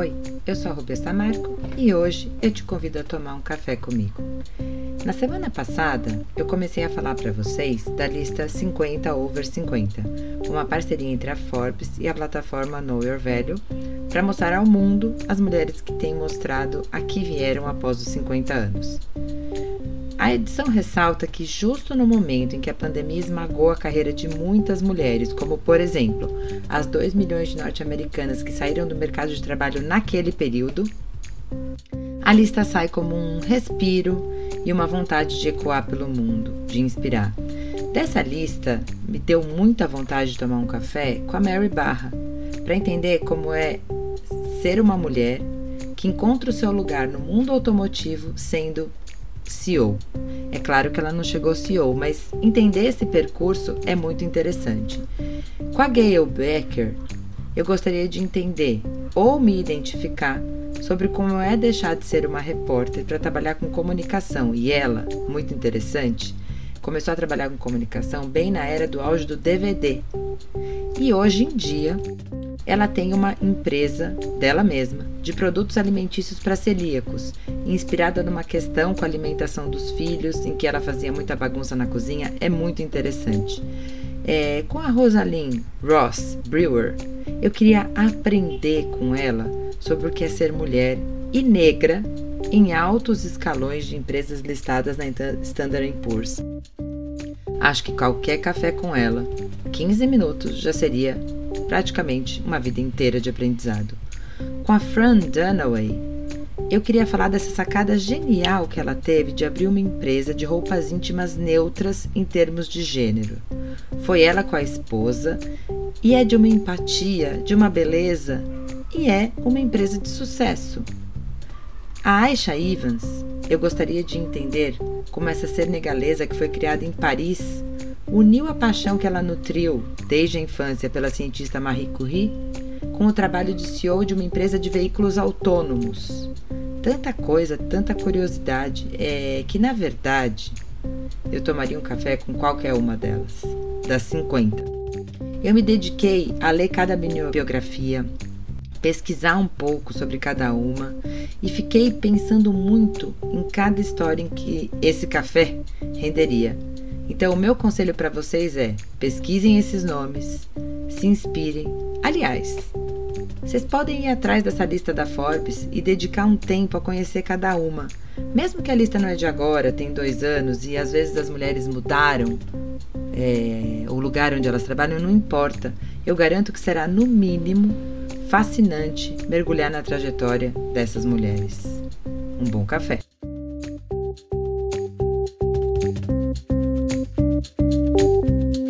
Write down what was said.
Oi, eu sou a Roberta Marco e hoje eu te convido a tomar um café comigo. Na semana passada, eu comecei a falar para vocês da lista 50 over 50, uma parceria entre a Forbes e a plataforma Know Your Value, para mostrar ao mundo as mulheres que têm mostrado a que vieram após os 50 anos. A edição ressalta que, justo no momento em que a pandemia esmagou a carreira de muitas mulheres, como por exemplo as 2 milhões de norte-americanas que saíram do mercado de trabalho naquele período, a lista sai como um respiro e uma vontade de ecoar pelo mundo, de inspirar. Dessa lista, me deu muita vontade de tomar um café com a Mary Barra, para entender como é ser uma mulher que encontra o seu lugar no mundo automotivo sendo CEO. É claro que ela não chegou CEO, mas entender esse percurso é muito interessante. Com a Gail Becker, eu gostaria de entender ou me identificar sobre como é deixar de ser uma repórter para trabalhar com comunicação. E ela, muito interessante, começou a trabalhar com comunicação bem na era do auge do DVD. E hoje em dia, ela tem uma empresa dela mesma de produtos alimentícios para celíacos, inspirada numa questão com a alimentação dos filhos, em que ela fazia muita bagunça na cozinha, é muito interessante. É, com a Rosalind Ross Brewer, eu queria aprender com ela sobre o que é ser mulher e negra em altos escalões de empresas listadas na Standard Poor's. Acho que qualquer café com ela, 15 minutos, já seria praticamente uma vida inteira de aprendizado. Com a Fran Dunaway, eu queria falar dessa sacada genial que ela teve de abrir uma empresa de roupas íntimas neutras em termos de gênero. Foi ela com a esposa e é de uma empatia, de uma beleza e é uma empresa de sucesso. A Aisha Evans, eu gostaria de entender como essa senegalesa que foi criada em Paris uniu a paixão que ela nutriu desde a infância pela cientista Marie Curie com o trabalho de CEO de uma empresa de veículos autônomos. Tanta coisa, tanta curiosidade, é que na verdade eu tomaria um café com qualquer uma delas, das 50. Eu me dediquei a ler cada biografia, pesquisar um pouco sobre cada uma e fiquei pensando muito em cada história em que esse café renderia. Então, o meu conselho para vocês é: pesquisem esses nomes, se inspirem. Aliás, vocês podem ir atrás dessa lista da Forbes e dedicar um tempo a conhecer cada uma. Mesmo que a lista não é de agora, tem dois anos e às vezes as mulheres mudaram é, o lugar onde elas trabalham, não importa. Eu garanto que será, no mínimo, fascinante mergulhar na trajetória dessas mulheres. Um bom café!